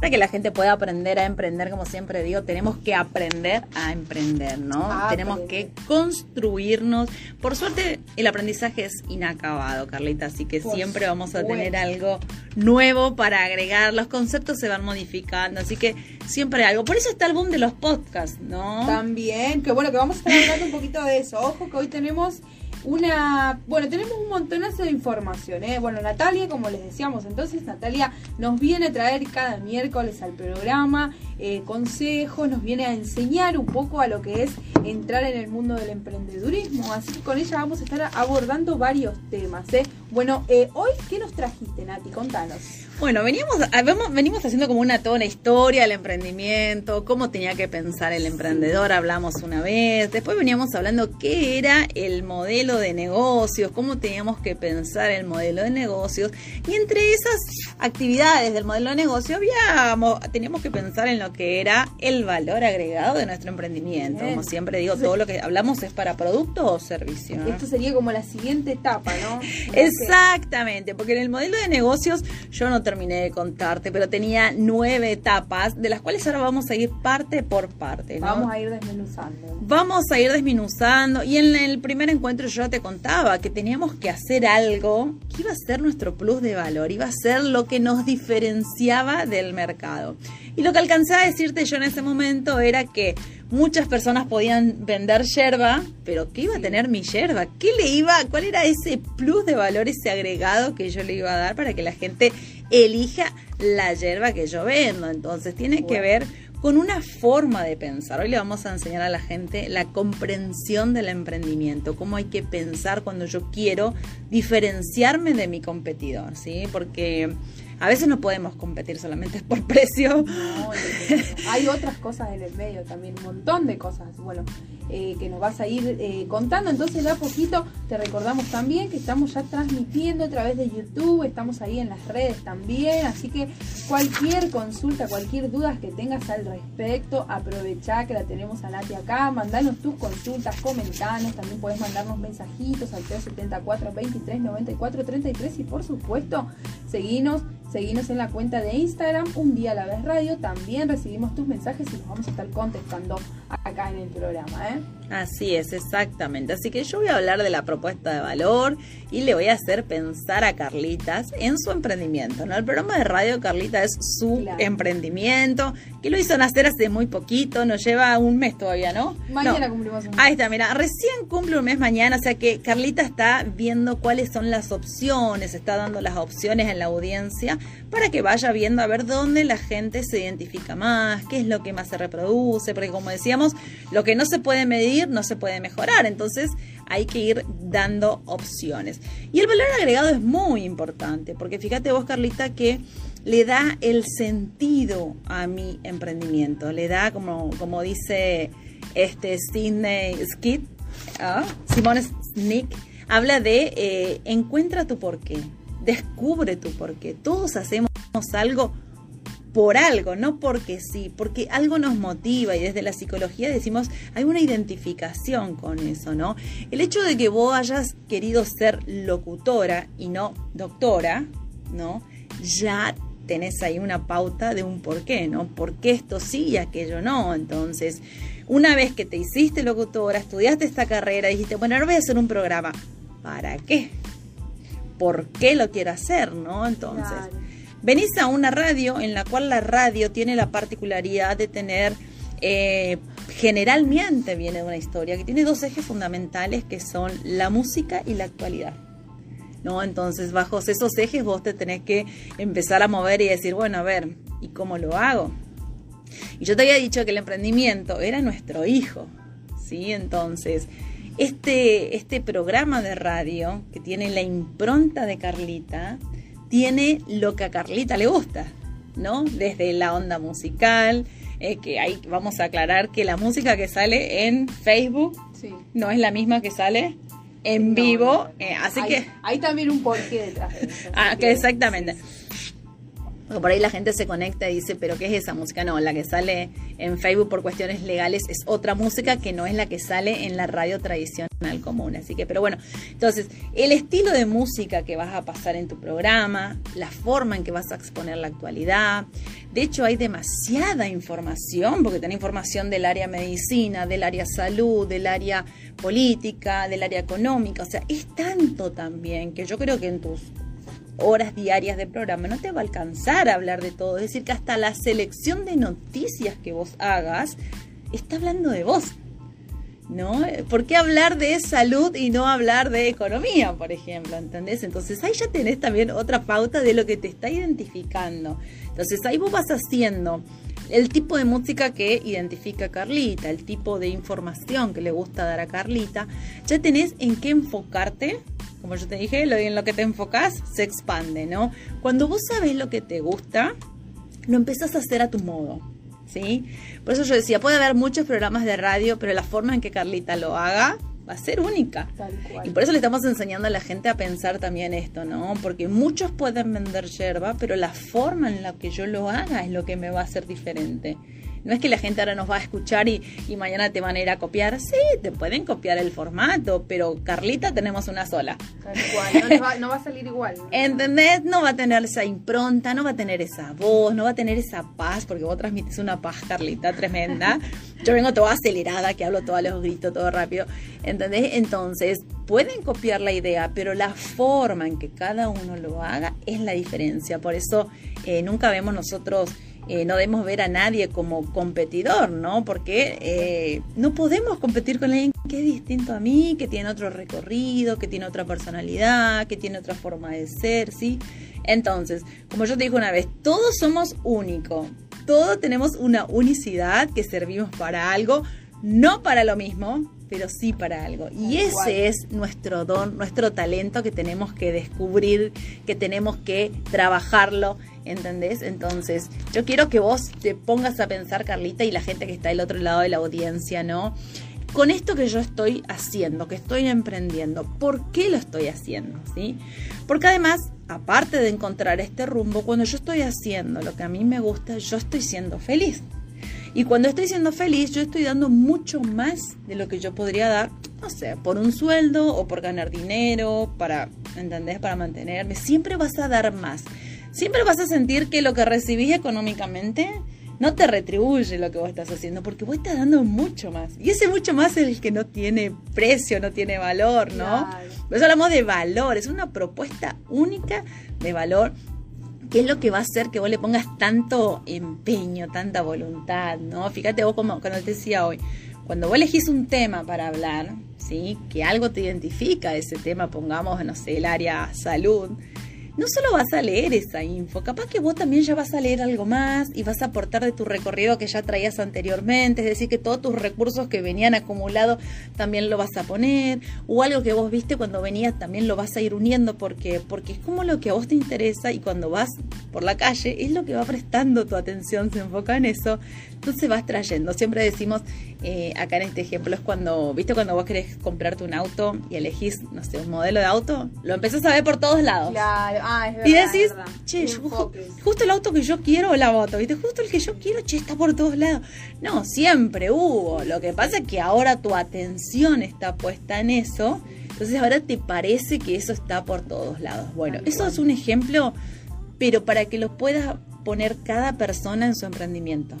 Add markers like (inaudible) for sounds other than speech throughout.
para que la gente pueda aprender a emprender, como siempre digo, tenemos que aprender a emprender, ¿no? tenemos que construirnos. Por suerte, el aprendizaje es inacabado, Carlita, así que siempre vamos a tener algo nuevo para agregar. Los conceptos se van modificando, así que siempre hay algo. Por eso está el boom de los podcasts, ¿no? También, que bueno, que vamos a estar hablando un poquito de eso. Ojo que hoy tenemos una, bueno, tenemos un montonazo de información, ¿eh? Bueno, Natalia, como les decíamos, entonces Natalia nos viene a traer cada miércoles al programa eh, consejos, nos viene a enseñar un poco a lo que es entrar en el mundo del emprendedurismo, así que con ella vamos a estar abordando varios temas, ¿eh? Bueno, eh, hoy, ¿qué nos trajiste, Nati? Contanos. Bueno, veníamos, ah, venimos haciendo como una toda una historia del emprendimiento, cómo tenía que pensar el emprendedor, hablamos una vez, después veníamos hablando qué era el modelo de negocios, cómo teníamos que pensar el modelo de negocios, y entre esas actividades del modelo de negocio teníamos que pensar en lo que era el valor agregado de nuestro emprendimiento. Como siempre digo, todo lo que hablamos es para producto o servicio. Esto sería como la siguiente etapa, ¿no? (laughs) Exactamente, porque en el modelo de negocios yo no terminé de contarte, pero tenía nueve etapas, de las cuales ahora vamos a ir parte por parte. Vamos a ir desmenuzando. Vamos a ir desmenuzando. Y en el primer encuentro yo te contaba que teníamos que hacer algo que iba a ser nuestro plus de valor, iba a ser lo que nos diferenciaba del mercado. Y lo que alcancé a decirte yo en ese momento era que muchas personas podían vender yerba, pero ¿qué iba a tener mi yerba? ¿Qué le iba, cuál era ese plus de valor, ese agregado que yo le iba a dar para que la gente elija la yerba que yo vendo? Entonces tiene que ver con una forma de pensar. Hoy le vamos a enseñar a la gente la comprensión del emprendimiento, cómo hay que pensar cuando yo quiero diferenciarme de mi competidor, ¿sí? Porque a veces no podemos competir solamente por precio. No, hay otras cosas en el medio también, un montón de cosas, bueno, eh, que nos vas a ir eh, contando. Entonces, ya poquito te recordamos también que estamos ya transmitiendo a través de YouTube, estamos ahí en las redes también, así que cualquier consulta, cualquier duda que tengas al respecto, aprovecha que la tenemos a Nati acá, mandanos tus consultas, comentanos, también puedes mandarnos mensajitos al 374 23 94 33 y por supuesto, Seguinos en la cuenta de Instagram, un día a la vez radio. También recibimos tus mensajes y los vamos a estar contestando acá en el programa. ¿eh? time. Así es, exactamente. Así que yo voy a hablar de la propuesta de valor y le voy a hacer pensar a Carlitas en su emprendimiento. ¿no? El programa de radio Carlita es su emprendimiento, que lo hizo nacer hace muy poquito, nos lleva un mes todavía, ¿no? Mañana cumplimos un mes. Ahí está, mira, recién cumple un mes mañana, o sea que Carlita está viendo cuáles son las opciones, está dando las opciones en la audiencia para que vaya viendo a ver dónde la gente se identifica más, qué es lo que más se reproduce, porque como decíamos, lo que no se puede medir no se puede mejorar. Entonces hay que ir dando opciones. Y el valor agregado es muy importante, porque fíjate vos, Carlita, que le da el sentido a mi emprendimiento. Le da, como, como dice este Sidney Skid, ¿ah? Simone Snick, habla de eh, encuentra tu porqué, descubre tu porqué. Todos hacemos algo por algo, no porque sí, porque algo nos motiva y desde la psicología decimos, hay una identificación con eso, ¿no? El hecho de que vos hayas querido ser locutora y no doctora, ¿no? Ya tenés ahí una pauta de un por qué, ¿no? ¿Por qué esto sí y aquello no? Entonces, una vez que te hiciste locutora, estudiaste esta carrera, dijiste, bueno, ahora voy a hacer un programa. ¿Para qué? ¿Por qué lo quiero hacer, no? Entonces venís a una radio en la cual la radio tiene la particularidad de tener, eh, generalmente viene de una historia que tiene dos ejes fundamentales que son la música y la actualidad. ¿No? Entonces, bajo esos ejes vos te tenés que empezar a mover y decir, bueno, a ver, ¿y cómo lo hago? Y yo te había dicho que el emprendimiento era nuestro hijo, ¿sí? Entonces, este, este programa de radio que tiene la impronta de Carlita, tiene lo que a Carlita le gusta, ¿no? Desde la onda musical, eh, que ahí vamos a aclarar que la música que sale en Facebook no es la misma que sale en vivo, eh, así que... Hay también un porqué detrás de eso. Ah, que exactamente. Porque por ahí la gente se conecta y dice, pero ¿qué es esa música? No, la que sale en Facebook por cuestiones legales es otra música que no es la que sale en la radio tradicional común. Así que, pero bueno, entonces, el estilo de música que vas a pasar en tu programa, la forma en que vas a exponer la actualidad. De hecho, hay demasiada información, porque tenés información del área medicina, del área salud, del área política, del área económica. O sea, es tanto también que yo creo que en tus horas diarias de programa, no te va a alcanzar a hablar de todo. Es decir, que hasta la selección de noticias que vos hagas está hablando de vos. ¿No? ¿Por qué hablar de salud y no hablar de economía, por ejemplo? ¿Entendés? Entonces ahí ya tenés también otra pauta de lo que te está identificando. Entonces ahí vos vas haciendo el tipo de música que identifica a Carlita, el tipo de información que le gusta dar a Carlita, ya tenés en qué enfocarte como yo te dije, lo, en lo que te enfocas se expande, ¿no? Cuando vos sabes lo que te gusta, lo empezás a hacer a tu modo, ¿sí? Por eso yo decía, puede haber muchos programas de radio, pero la forma en que Carlita lo haga va a ser única. Y por eso le estamos enseñando a la gente a pensar también esto, ¿no? Porque muchos pueden vender yerba, pero la forma en la que yo lo haga es lo que me va a hacer diferente. No es que la gente ahora nos va a escuchar y, mañana te van a ir a copiar. Sí, te pueden copiar el formato, pero Carlita tenemos una sola. no, va, a salir igual. ¿Entendés? No va a tener esa impronta, no va a tener esa voz, no va a tener esa paz, porque vos transmites una paz, Carlita, tremenda. Yo vengo toda acelerada, que hablo todos los gritos, todo rápido. ¿Entendés? Entonces, pueden copiar la idea, pero la forma en que cada uno lo haga es la diferencia. Por eso eh, nunca vemos nosotros eh, no debemos ver a nadie como competidor, ¿no? Porque eh, no podemos competir con alguien que es distinto a mí, que tiene otro recorrido, que tiene otra personalidad, que tiene otra forma de ser, ¿sí? Entonces, como yo te dije una vez, todos somos únicos, todos tenemos una unicidad que servimos para algo, no para lo mismo, pero sí para algo. Y ese es nuestro don, nuestro talento que tenemos que descubrir, que tenemos que trabajarlo ¿entendés? Entonces, yo quiero que vos te pongas a pensar, Carlita, y la gente que está del otro lado de la audiencia, ¿no? Con esto que yo estoy haciendo, que estoy emprendiendo, ¿por qué lo estoy haciendo? ¿Sí? Porque además, aparte de encontrar este rumbo, cuando yo estoy haciendo lo que a mí me gusta, yo estoy siendo feliz. Y cuando estoy siendo feliz, yo estoy dando mucho más de lo que yo podría dar, no sé, por un sueldo o por ganar dinero, para, ¿entendés? Para mantenerme. Siempre vas a dar más siempre vas a sentir que lo que recibís económicamente no te retribuye lo que vos estás haciendo, porque vos estás dando mucho más. Y ese mucho más es el que no tiene precio, no tiene valor, ¿no? Por eso hablamos de valor, es una propuesta única de valor, que es lo que va a hacer que vos le pongas tanto empeño, tanta voluntad, ¿no? Fíjate vos como cuando te decía hoy, cuando vos elegís un tema para hablar, ¿sí? Que algo te identifica ese tema, pongamos, no sé, el área salud, no solo vas a leer esa info, capaz que vos también ya vas a leer algo más y vas a aportar de tu recorrido que ya traías anteriormente, es decir, que todos tus recursos que venían acumulados también lo vas a poner, o algo que vos viste cuando venías también lo vas a ir uniendo porque, porque es como lo que a vos te interesa y cuando vas por la calle es lo que va prestando tu atención, se enfoca en eso, entonces vas trayendo. Siempre decimos, eh, acá en este ejemplo, es cuando, viste, cuando vos querés comprarte un auto y elegís, no sé, un modelo de auto, lo empezás a ver por todos lados. Claro Ah, y decís, che, justo el auto que yo quiero la moto, ¿viste? Justo el que yo quiero, che, está por todos lados. No, siempre hubo. Lo que pasa es que ahora tu atención está puesta en eso. Entonces ahora te parece que eso está por todos lados. Bueno, eso es un ejemplo, pero para que lo pueda poner cada persona en su emprendimiento.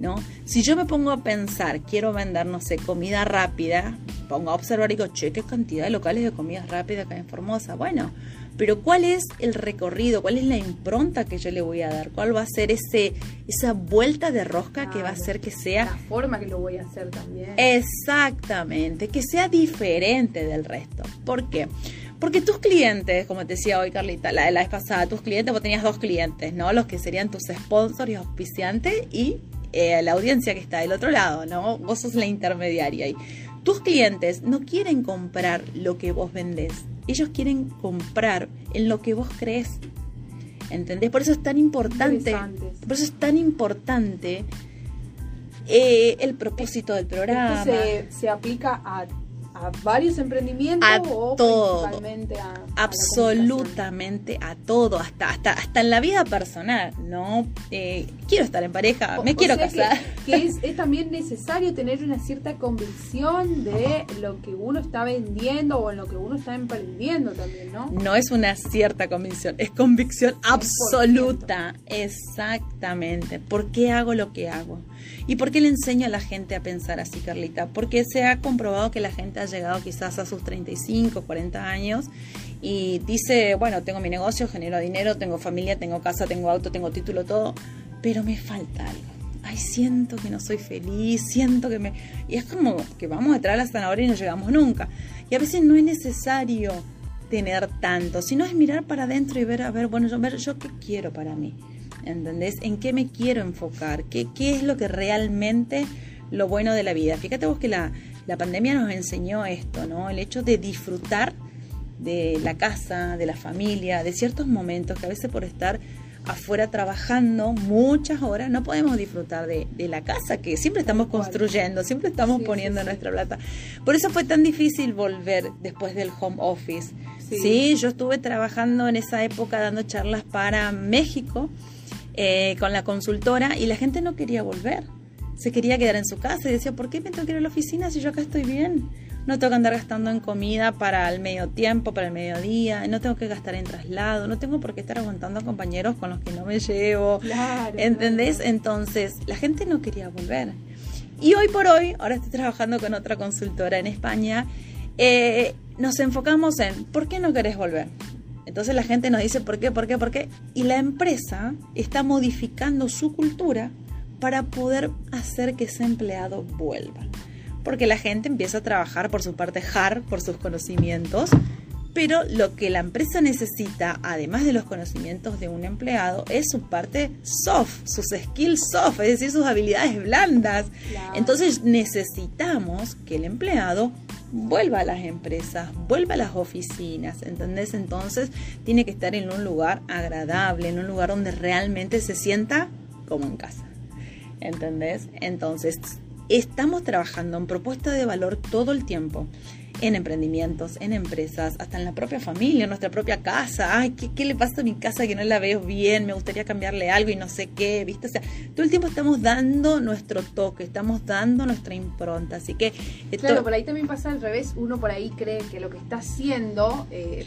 ¿No? Si yo me pongo a pensar, quiero vender, no sé, comida rápida, pongo a observar y digo, che, qué cantidad de locales de comida rápida acá en Formosa. Bueno, pero ¿cuál es el recorrido? ¿Cuál es la impronta que yo le voy a dar? ¿Cuál va a ser ese, esa vuelta de rosca que va a hacer que sea... La forma que lo voy a hacer también. Exactamente, que sea diferente del resto. ¿Por qué? Porque tus clientes, como te decía hoy Carlita, la, la vez pasada, tus clientes, vos tenías dos clientes, ¿no? Los que serían tus sponsors y auspiciantes y eh, la audiencia que está del otro lado, ¿no? Vos sos la intermediaria ahí. Tus clientes no quieren comprar lo que vos vendés, ellos quieren comprar en lo que vos crees. ¿Entendés? Por eso es tan importante. Por eso es tan importante eh, el propósito del programa. Esto se, aplica a, a varios emprendimientos A o todo. principalmente a, absolutamente a todo, hasta, hasta, hasta en la vida personal, ¿no? Eh, quiero estar en pareja, O- me quiero que- casar. (laughs) Que, es, es también necesario tener una cierta convicción de lo que uno está vendiendo o en lo que uno está emprendiendo también, ¿no? No es una cierta convicción, es convicción absoluta. Exactamente. ¿Por qué hago lo que hago? ¿Y por qué le enseño a la gente a pensar así, Carlita? Porque se ha comprobado que la gente ha llegado quizás a sus 35, 40 años y dice, bueno, tengo mi negocio, genero dinero, tengo familia, tengo casa, tengo auto, tengo título, todo, pero me falta algo. Ay, siento que no soy feliz, siento que me... Y es como que vamos detrás de la zanahoria y no llegamos nunca. Y a veces no es necesario tener tanto, sino es mirar para adentro y ver, a ver, bueno, yo, ver, yo qué quiero para mí, ¿entendés? ¿En qué me quiero enfocar? ¿Qué, qué es lo que realmente lo bueno de la vida? Fíjate vos que la, la pandemia nos enseñó esto, ¿no? El hecho de disfrutar de la casa, de la familia, de ciertos momentos que a veces por estar afuera trabajando muchas horas no podemos disfrutar de, de la casa que siempre estamos construyendo, siempre estamos Sí, poniendo sí. nuestra plata. Por eso fue tan difícil volver después del home office. Sí. Sí, yo estuve trabajando en esa época dando charlas para México eh, con la consultora y la gente no quería volver. Se quería quedar en su casa y decía, ¿por qué me tengo que ir a la oficina si yo acá estoy bien? No tengo que andar gastando en comida para el medio tiempo, para el mediodía, no tengo que gastar en traslado, no tengo por qué estar aguantando a compañeros con los que no me llevo. Claro. ¿Entendés? claro. Entonces, la gente no quería volver. Y hoy por hoy, ahora estoy trabajando con otra consultora en España, eh, nos enfocamos en ¿por qué no querés volver? Entonces la gente nos dice ¿por qué? ¿por qué? ¿por qué? Y la empresa está modificando su cultura para poder hacer que ese empleado vuelva. Porque la gente empieza a trabajar por su parte hard, por sus conocimientos, pero lo que la empresa necesita, además de los conocimientos de un empleado, es su parte soft, sus skills soft, es decir, sus habilidades blandas. Claro. Entonces necesitamos que el empleado vuelva a las empresas, vuelva a las oficinas, ¿entendés? Entonces tiene que estar en un lugar agradable, en un lugar donde realmente se sienta como en casa, ¿entendés? Entonces estamos trabajando en propuesta de valor todo el tiempo. En emprendimientos, en empresas, hasta en la propia familia, en nuestra propia casa. Ay, ¿qué, ¿qué le pasa a mi casa que no la veo bien? Me gustaría cambiarle algo y no sé qué, ¿viste? O sea, todo el tiempo estamos dando nuestro toque, estamos dando nuestra impronta. Así que Claro, por ahí también pasa al revés. Uno por ahí cree que lo que está haciendo, eh,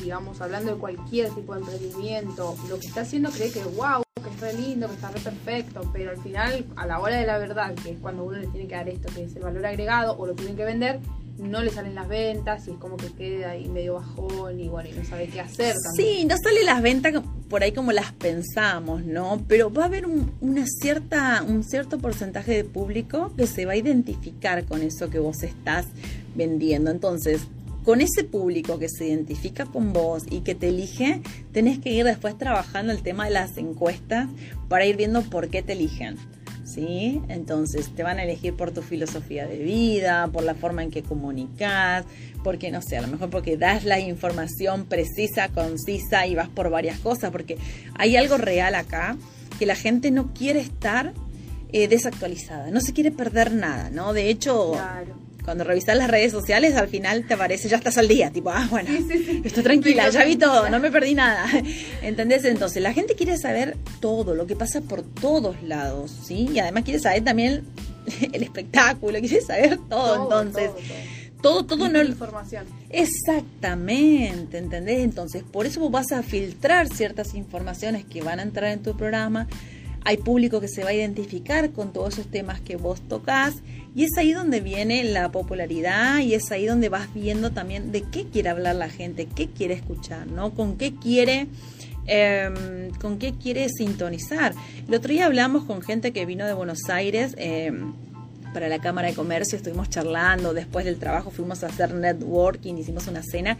digamos, hablando de cualquier tipo de emprendimiento, lo que está haciendo cree que wow, que es re lindo, que está re perfecto, pero al final, a la hora de la verdad, que es cuando uno le tiene que dar esto, que es el valor agregado, o lo tienen que vender, no le salen las ventas y es como que queda ahí medio bajón y bueno, y no sabe qué hacer también. Sí, no sale las ventas por ahí como las pensamos, ¿no? Pero va a haber un, una cierta, un cierto porcentaje de público que se va a identificar con eso que vos estás vendiendo. Entonces, con ese público que se identifica con vos y que te elige, tenés que ir después trabajando el tema de las encuestas para ir viendo por qué te eligen. ¿Sí? Entonces te van a elegir por tu filosofía de vida, por la forma en que comunicas, porque no sé, a lo mejor porque das la información precisa, concisa y vas por varias cosas, porque hay algo real acá que la gente no quiere estar eh, desactualizada, no se quiere perder nada, ¿no? De hecho, Claro. Cuando revisas las redes sociales, al final te aparece, ya estás al día, tipo, ah, bueno, Sí, sí, sí. estoy tranquila, ya vi todo, no me perdí nada. (laughs) ¿Entendés? Entonces, la gente quiere saber todo, lo que pasa por todos lados, ¿sí? Y además quiere saber también (laughs) el espectáculo, quiere saber todo, entonces, todo, todo, todo, todo. no... información. Exactamente, ¿entendés? Entonces, por eso vos vas a filtrar ciertas informaciones que van a entrar en tu programa. Hay público que se va a identificar con todos esos temas que vos tocas y es ahí donde viene la popularidad y es ahí donde vas viendo también de qué quiere hablar la gente, qué quiere escuchar, ¿no? Con qué quiere eh, con qué quiere sintonizar. El otro día hablamos con gente que vino de Buenos Aires eh, para la Cámara de Comercio, estuvimos charlando, después del trabajo fuimos a hacer networking, hicimos una cena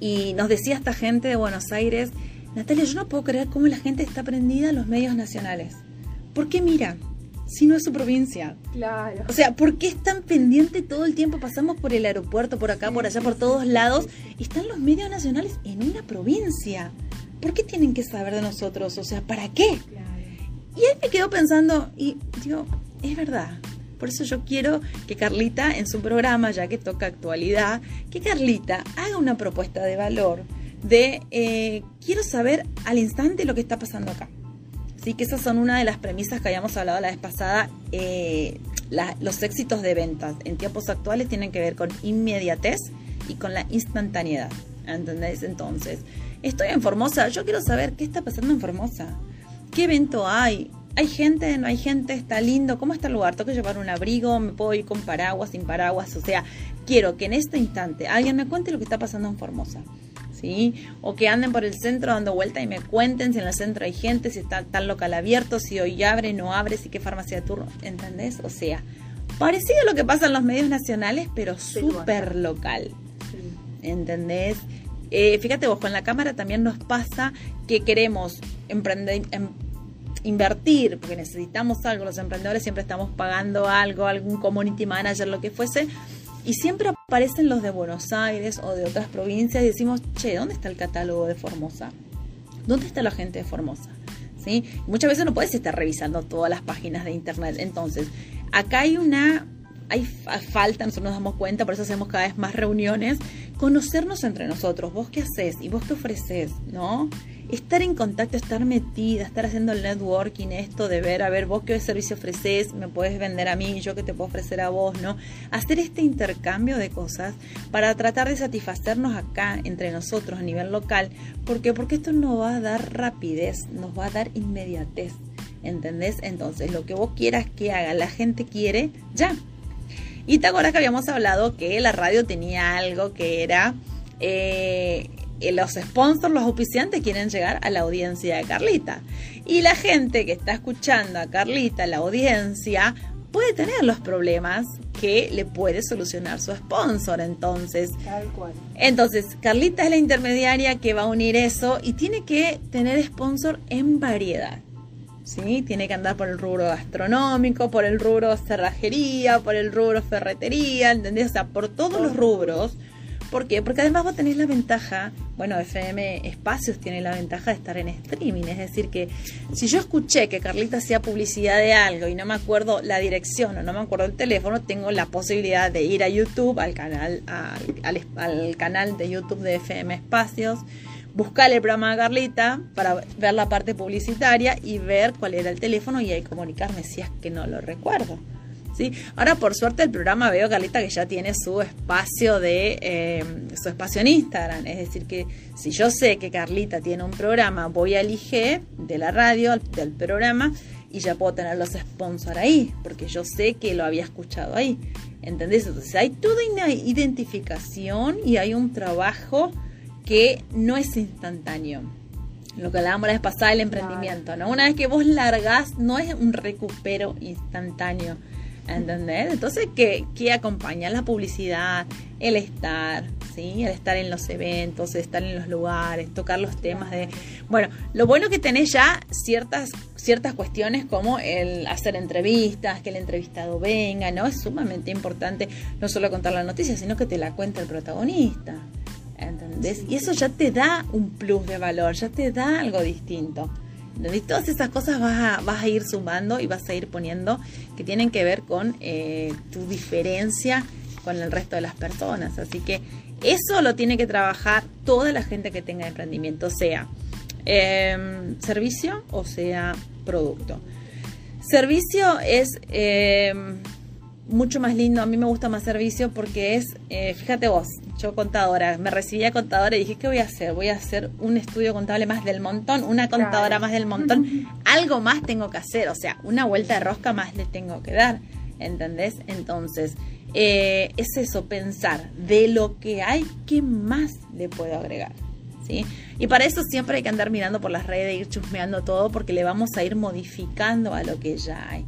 y nos decía esta gente de Buenos Aires, Natalia, yo no puedo creer cómo la gente está prendida a los medios nacionales. ¿Por qué mira? Si no es su provincia. Claro. O sea, ¿por qué están pendientes todo el tiempo? Pasamos por el aeropuerto, por acá, por allá, por todos lados, y están los medios nacionales en una provincia. ¿Por qué tienen que saber de nosotros? O sea, ¿para qué? Claro. Y ahí me quedo pensando, y digo, es verdad. Por eso yo quiero que Carlita en su programa, ya que toca actualidad, que Carlita haga una propuesta de valor de eh, quiero saber al instante lo que está pasando acá. Así que esas son una de las premisas que habíamos hablado la vez pasada. Eh, los éxitos de ventas en tiempos actuales tienen que ver con inmediatez y con la instantaneidad. ¿Entendés? Entonces, estoy en Formosa, yo quiero saber qué está pasando en Formosa. ¿Qué evento hay? ¿Hay gente? ¿No hay gente? ¿Está lindo? ¿Cómo está el lugar? ¿Tengo que llevar un abrigo? ¿Me puedo ir con paraguas, sin paraguas? O sea, quiero que en este instante alguien me cuente lo que está pasando en Formosa. ¿Sí? O que anden por el centro dando vuelta y me cuenten si en el centro hay gente, si está tal local abierto, si hoy abre, no abre, si qué farmacia de turno, ¿entendés? O sea, parecido a lo que pasa en los medios nacionales, pero súper local. ¿Entendés? Eh, fíjate vos, con la cámara también nos pasa que queremos emprender, em, invertir, porque necesitamos algo, los emprendedores siempre estamos pagando algo, algún community manager, lo que fuese, y siempre aparecen los de Buenos Aires o de otras provincias y decimos, che, ¿dónde está el catálogo de Formosa? ¿Dónde está la gente de Formosa? ¿Sí? Muchas veces no puedes estar revisando todas las páginas de internet. Entonces, acá hay una hay falta, nosotros nos damos cuenta, por eso hacemos cada vez más reuniones, conocernos entre nosotros, vos qué haces y vos qué ofreces, ¿no? Estar en contacto, estar metida, estar haciendo el networking, esto de ver, a ver, vos qué servicio ofreces, me puedes vender a mí, yo qué te puedo ofrecer a vos, ¿no? Hacer este intercambio de cosas para tratar de satisfacernos acá entre nosotros a nivel local, ¿por qué? Porque esto nos va a dar rapidez, nos va a dar inmediatez. ¿Entendés? Entonces, lo que vos quieras que haga, la gente quiere, ya, y te acuerdas que habíamos hablado que la radio tenía algo que era eh, los sponsors, los auspiciantes quieren llegar a la audiencia de Carlita. Y la gente que está escuchando a Carlita, la audiencia, puede tener los problemas que le puede solucionar su sponsor. Entonces, Tal cual. entonces Carlita es la intermediaria que va a unir eso y tiene que tener sponsor en variedad. ¿Sí? Tiene que andar por el rubro gastronómico, por el rubro cerrajería, por el rubro ferretería, ¿entendés? O sea, por todos los rubros. ¿Por qué? Porque además vos tenés la ventaja, bueno, FM Espacios tiene la ventaja de estar en streaming, es decir, que si yo escuché que Carlita hacía publicidad de algo y no me acuerdo la dirección o no me acuerdo el teléfono, tengo la posibilidad de ir a YouTube, al canal, al, al canal de YouTube de FM Espacios, buscar el programa de Carlita para ver la parte publicitaria y ver cuál era el teléfono y ahí comunicarme si es que no lo recuerdo. ¿sí? Ahora, por suerte, el programa veo Carlita que ya tiene su espacio de eh, su espacio en Instagram. Es decir, que si yo sé que Carlita tiene un programa, voy al IG de la radio, del programa, y ya puedo tener los sponsors ahí, porque yo sé que lo había escuchado ahí. ¿Entendés? Entonces hay toda una identificación y hay un trabajo que no es instantáneo. Lo que hablábamos la vez pasada, el emprendimiento, ¿no? Una vez que vos largás, no es un recupero instantáneo. ¿Entendés? Entonces, ¿qué, ¿qué, acompaña? La publicidad, el estar, ¿sí? El estar en los eventos, estar en los lugares, tocar los temas de... Bueno, lo bueno que tenés ya ciertas, ciertas cuestiones como el hacer entrevistas, que el entrevistado venga, ¿no? Es sumamente importante no solo contar la noticia, sino que te la cuenta el protagonista. ¿Entendés? Y eso ya te da un plus de valor, ya te da algo distinto. Todas esas cosas vas a, vas a ir sumando y vas a ir poniendo que tienen que ver con eh, tu diferencia con el resto de las personas. Así que eso lo tiene que trabajar toda la gente que tenga emprendimiento, sea em, servicio o sea producto. Servicio es em, mucho más lindo, a mí me gusta más servicio porque es, eh, fíjate vos, yo contadora, me recibí a contadora y dije, ¿qué voy a hacer? Voy a hacer un estudio contable más del montón, una contadora más del montón, (laughs) algo más tengo que hacer, o sea, una vuelta de rosca más le tengo que dar, ¿entendés? Entonces, eh, es eso, pensar de lo que hay, ¿qué más le puedo agregar? ¿Sí? Y para eso siempre hay que andar mirando por las redes, ir chusmeando todo, porque le vamos a ir modificando a lo que ya hay,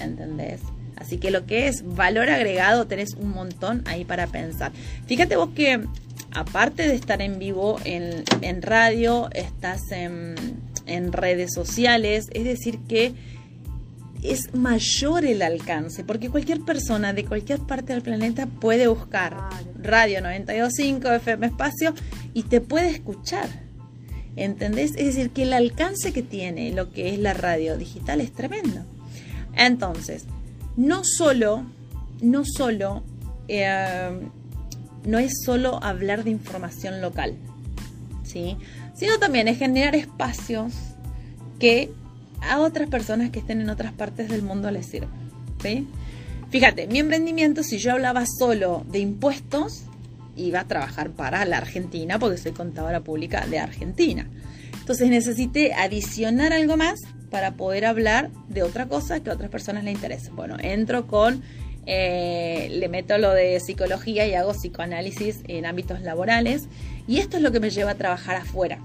¿entendés? Así que lo que es valor agregado tenés un montón ahí para pensar. Fíjate vos que aparte de estar en vivo en, radio, estás en, redes sociales, es decir que es mayor el alcance, porque cualquier persona de cualquier parte del planeta puede buscar Radio 925 FM Espacio y te puede escuchar. ¿Entendés? Es decir, que el alcance que tiene lo que es la radio digital es tremendo. Entonces, no solo, no solo, eh, no es solo hablar de información local, ¿sí? Sino también es generar espacios que a otras personas que estén en otras partes del mundo les sirvan, ¿sí? Fíjate, mi emprendimiento, si yo hablaba solo de impuestos, iba a trabajar para la Argentina porque soy contadora pública de Argentina. Entonces necesité adicionar algo más para poder hablar de otra cosa que a otras personas le interese. Bueno, entro con, eh, le meto lo de psicología y hago psicoanálisis en ámbitos laborales y esto es lo que me lleva a trabajar afuera.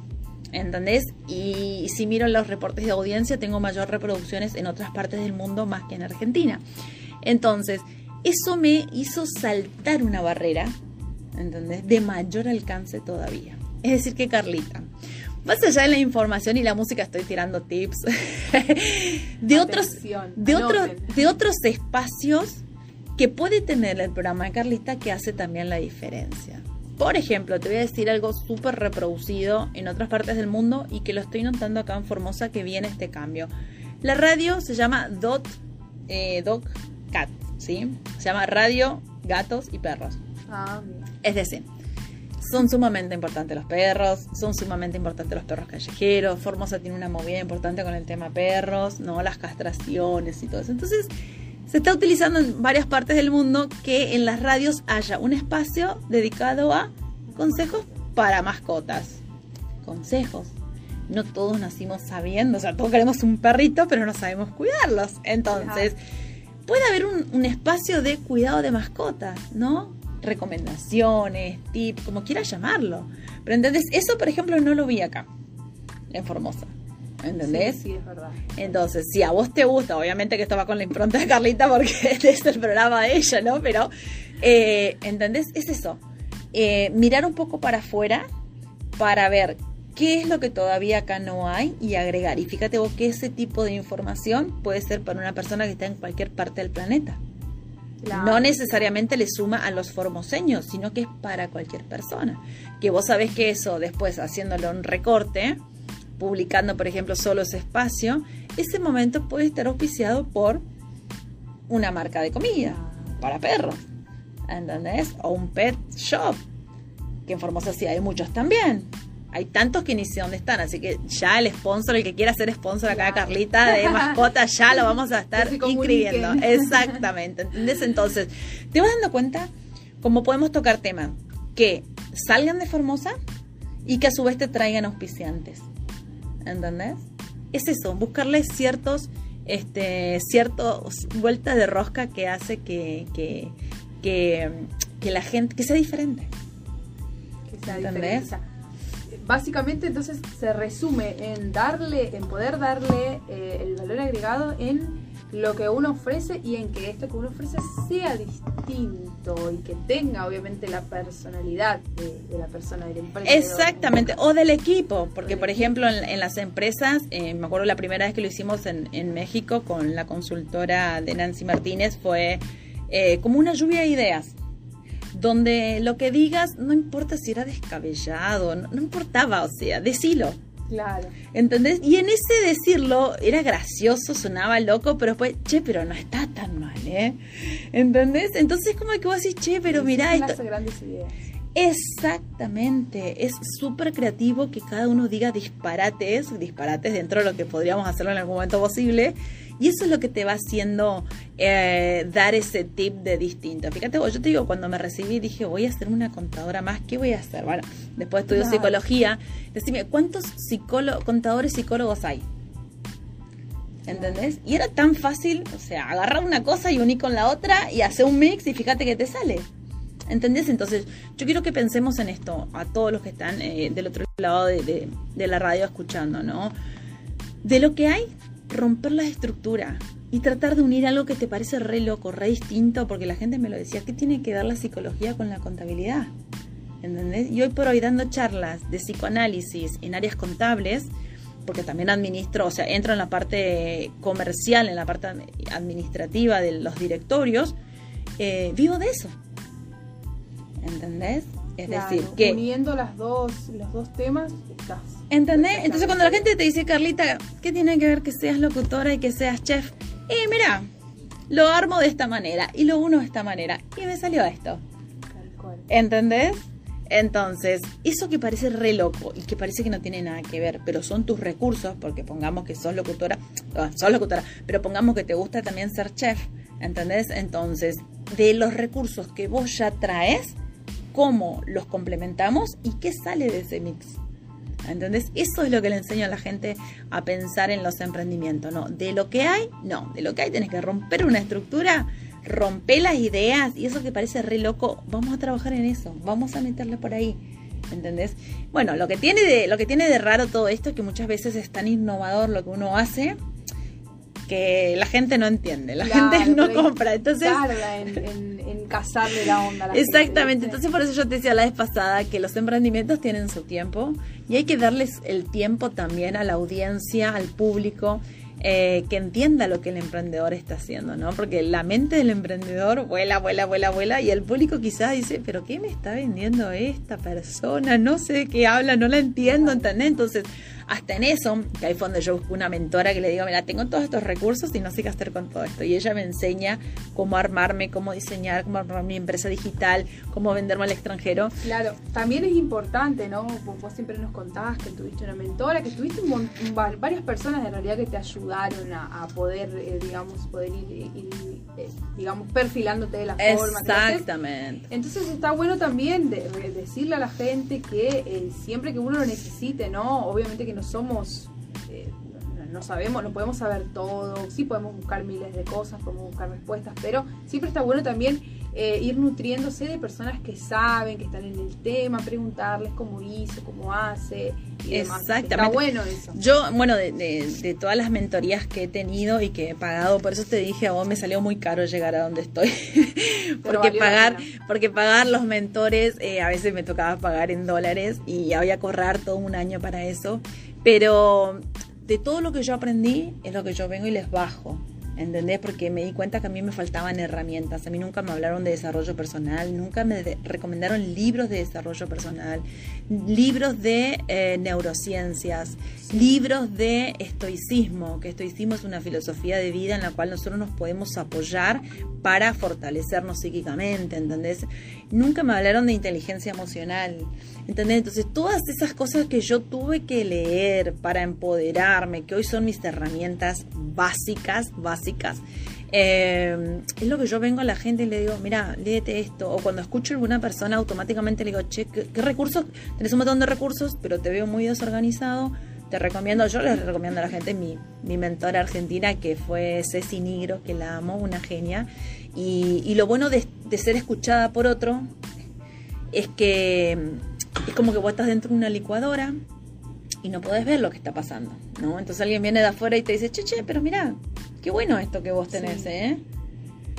¿Entendés? Y si miro los reportes de audiencia, tengo mayor reproducciones en otras partes del mundo más que en Argentina. Entonces, eso me hizo saltar una barrera, ¿entendés? De mayor alcance todavía. Es decir, que Carlita, más allá de la información y la música, estoy tirando tips (laughs) de otros, de otros, de otros espacios que puede tener el programa de Carlita que hace también la diferencia. Por ejemplo, te voy a decir algo súper reproducido en otras partes del mundo y que lo estoy notando acá en Formosa que viene este cambio. La radio se llama Dot, eh, Dog Cat, ¿sí? Se llama Radio Gatos y Perros. Ah, es decir, son sumamente importantes los perros, son sumamente importantes los perros callejeros. Formosa tiene una movida importante con el tema perros, ¿no? Las castraciones y todo eso. Entonces, se está utilizando en varias partes del mundo que en las radios haya un espacio dedicado a consejos para mascotas. Consejos. No todos nacimos sabiendo, o sea, todos queremos un perrito, pero no sabemos cuidarlos. Entonces, puede haber un, un espacio de cuidado de mascotas, ¿no? Recomendaciones, tips, como quieras llamarlo. Pero ¿entendés? Eso, por ejemplo, no lo vi acá, en Formosa. ¿Entendés? Sí, es verdad. Entonces, si a vos te gusta, obviamente que esto va con la impronta de Carlita porque este (laughs) es el programa de ella, ¿no? Pero, eh, ¿entendés? Es eso. Eh, mirar un poco para afuera para ver qué es lo que todavía acá no hay y agregar. Y fíjate vos que ese tipo de información puede ser para una persona que está en cualquier parte del planeta. No necesariamente le suma a los formoseños, sino que es para cualquier persona. Que vos sabés que eso, después haciéndole un recorte, publicando, por ejemplo, solo ese espacio, ese momento puede estar auspiciado por una marca de comida para perros. ¿Entendés? O un pet shop. Que en Formosa sí hay muchos también. Hay tantos que ni sé dónde están, así que ya el sponsor, el que quiera ser sponsor acá, Carlita, de (laughs) mascota, ya lo vamos a estar inscribiendo. Exactamente, ¿entendés? Entonces, te vas dando cuenta cómo podemos tocar temas que salgan de Formosa y que a su vez te traigan auspiciantes. ¿Entendés? Es eso, buscarle ciertos, este, ciertos vueltas de rosca que hace que, que, que, la gente, que sea diferente. Que sea ¿Entendés? Básicamente entonces se resume en darle, en poder darle eh, el valor agregado en lo que uno ofrece y en que esto que uno ofrece sea distinto y que tenga obviamente la personalidad de, la persona del empresa. Exactamente, o del equipo, porque por ejemplo en, las empresas, eh, me acuerdo la primera vez que lo hicimos en, en México con la consultora de Nancy Martínez fue eh, como una lluvia de ideas donde lo que digas no importa si era descabellado, no, importaba, o sea, decilo. Claro. ¿Entendés? Y en ese decirlo era gracioso, sonaba loco, pero después, che, pero no está tan mal, ¿eh? ¿Entendés? Entonces, como que vos decís, che, pero mirá. Esto... grandes ideas. Exactamente, es súper creativo que cada uno diga disparates, disparates dentro de lo que podríamos hacerlo en algún momento posible, y eso es lo que te va haciendo eh, dar ese tip de distinto. Fíjate, yo te digo, cuando me recibí dije, voy a ser una contadora más, ¿qué voy a hacer? Bueno, después estudio psicología. Decime, ¿cuántos contadores psicólogos hay? ¿Entendés? Y era tan fácil, o sea, agarrar una cosa y unir con la otra y hacer un mix y fíjate que te sale. ¿Entendés? Entonces, yo quiero que pensemos en esto, a todos los que están eh, del otro lado de, de la radio escuchando, ¿no? De lo que hay, romper la estructura y tratar de unir algo que te parece re loco, re distinto, porque la gente me lo decía, ¿qué tiene que ver la psicología con la contabilidad? ¿Entendés? Y hoy por hoy dando charlas de psicoanálisis en áreas contables, porque también administro, o sea, entro en la parte comercial, en la parte administrativa de los directorios, eh, vivo de eso. ¿Entendés? Es decir, que... Uniendo las dos, los dos temas, estás. ¿Entendés? Entonces cuando la gente te dice, Carlita, ¿qué tiene que ver que seas locutora y que seas chef? Y mira, lo armo de esta manera y lo uno de esta manera y me salió esto. ¿Entendés? Entonces, eso que parece re loco y que parece que no tiene nada que ver, pero son tus recursos, porque pongamos que sos locutora, sos locutora, pero pongamos que te gusta también ser chef, ¿entendés? Entonces, de los recursos que vos ya traes, ¿cómo los complementamos y qué sale de ese mix? ¿Entendés? Eso es lo que le enseño a la gente a pensar en los emprendimientos, ¿no? De lo que hay, no, de lo que hay tenés que romper una estructura rompe las ideas y eso que parece re loco, vamos a trabajar en eso, vamos a meterle por ahí. ¿Entendés? Bueno, lo que tiene de, lo que tiene de raro todo esto es que muchas veces es tan innovador lo que uno hace que la gente no entiende, la gente no compra. Entonces, en, en, cazarle la onda. A la exactamente, entonces por eso yo te decía la vez pasada que los emprendimientos tienen su tiempo y hay que darles el tiempo también a la audiencia, al público. Eh, que entienda lo que el emprendedor está haciendo, ¿no? Porque la mente del emprendedor vuela, vuela, vuela, vuela y el público quizás dice, pero ¿qué me está vendiendo esta persona? No sé de qué habla, no la entiendo, ¿entendés? Entonces, hasta en eso, que ahí fue donde yo busco una mentora que le digo, mira, tengo todos estos recursos y no sé qué hacer con todo esto. Y ella me enseña cómo armarme, cómo diseñar, cómo armar mi empresa digital, cómo venderme al extranjero. Claro, también es importante, ¿no? Vos siempre nos contabas que tuviste una mentora, que tuviste varias personas en realidad que te ayudaron a, poder, eh, digamos, poder ir, eh, digamos, perfilándote de la forma. Exactamente. Entonces está bueno también decirle a la gente que eh, siempre que uno lo necesite, ¿no? Obviamente que no somos, eh, no sabemos, no podemos saber todo, sí podemos buscar miles de cosas, podemos buscar respuestas, pero siempre está bueno también eh, ir nutriéndose de personas que saben, que están en el tema, preguntarles cómo hizo, cómo hace. Y Exactamente. Está bueno eso. Yo, bueno, de, de, todas las mentorías que he tenido y que he pagado, por eso te dije, a vos me salió muy caro llegar a donde estoy. (laughs) porque pagar, porque pagar los mentores, eh, a veces me tocaba pagar en dólares y había que ahorrar todo un año para eso. Pero de todo lo que yo aprendí es lo que yo vengo y les bajo. ¿entendés? Porque me di cuenta que a mí me faltaban herramientas. A mí nunca me hablaron de desarrollo personal, nunca me recomendaron libros de desarrollo personal, libros de eh, neurociencias, libros de estoicismo, que estoicismo es una filosofía de vida en la cual nosotros nos podemos apoyar para fortalecernos psíquicamente, ¿entendés? Nunca me hablaron de inteligencia emocional. ¿Entendés? Entonces, todas esas cosas que yo tuve que leer para empoderarme, que hoy son mis herramientas básicas, básicas, eh, es lo que yo vengo a la gente y le digo, mira, léete esto. O cuando escucho a alguna persona, automáticamente le digo, che, ¿qué, recursos? Tenés un montón de recursos, pero te veo muy desorganizado. Te recomiendo, yo les recomiendo a la gente mi, mi mentora argentina, que fue Ceci Nigro, que la amo, una genia. Y, lo bueno de, de ser escuchada por otro es que es como que vos estás dentro de una licuadora y no podés ver lo que está pasando, ¿no? Entonces alguien viene de afuera y te dice, che, che, pero mira, qué bueno esto que vos tenés, ¿eh?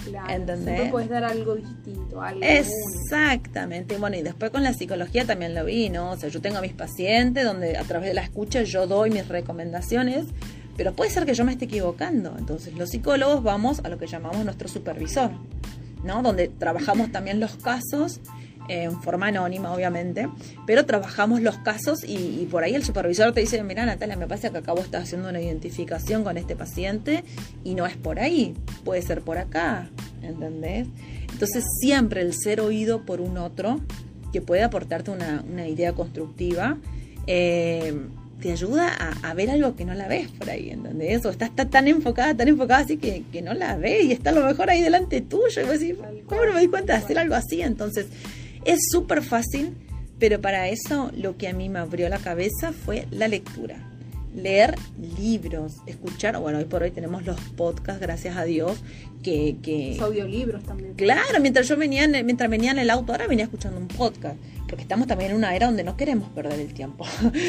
Claro, ¿Entendés? puedes dar algo distinto, algo Exactamente. Bueno, y después con la psicología también lo vi, ¿no? O sea, yo tengo a mis pacientes donde a través de la escucha yo doy mis recomendaciones, pero puede ser que yo me esté equivocando. Entonces, los psicólogos vamos a lo que llamamos nuestro supervisor, ¿no? Donde trabajamos también los casos en forma anónima, obviamente, pero trabajamos los casos y, por ahí el supervisor te dice, mira Natalia, me pasa que acabo estar haciendo una identificación con este paciente y no es por ahí, puede ser por acá, ¿entendés? Entonces siempre el ser oído por un otro que puede aportarte una, idea constructiva, eh, te ayuda a, ver algo que no la ves por ahí, ¿entendés? O estás tan enfocada, tan enfocada así que, que, no la ves y está a lo mejor ahí delante tuyo y vos decís, ¿cómo no me di cuenta de hacer algo así? Entonces, es súper fácil, pero para eso lo que a mí me abrió la cabeza fue la lectura. Leer libros, escuchar, bueno, hoy por hoy tenemos los podcasts, gracias a Dios, que... que los audiolibros también. Claro, mientras yo venía, mientras venía en el auto, ahora venía escuchando un podcast porque estamos también en una era donde no queremos perder el tiempo.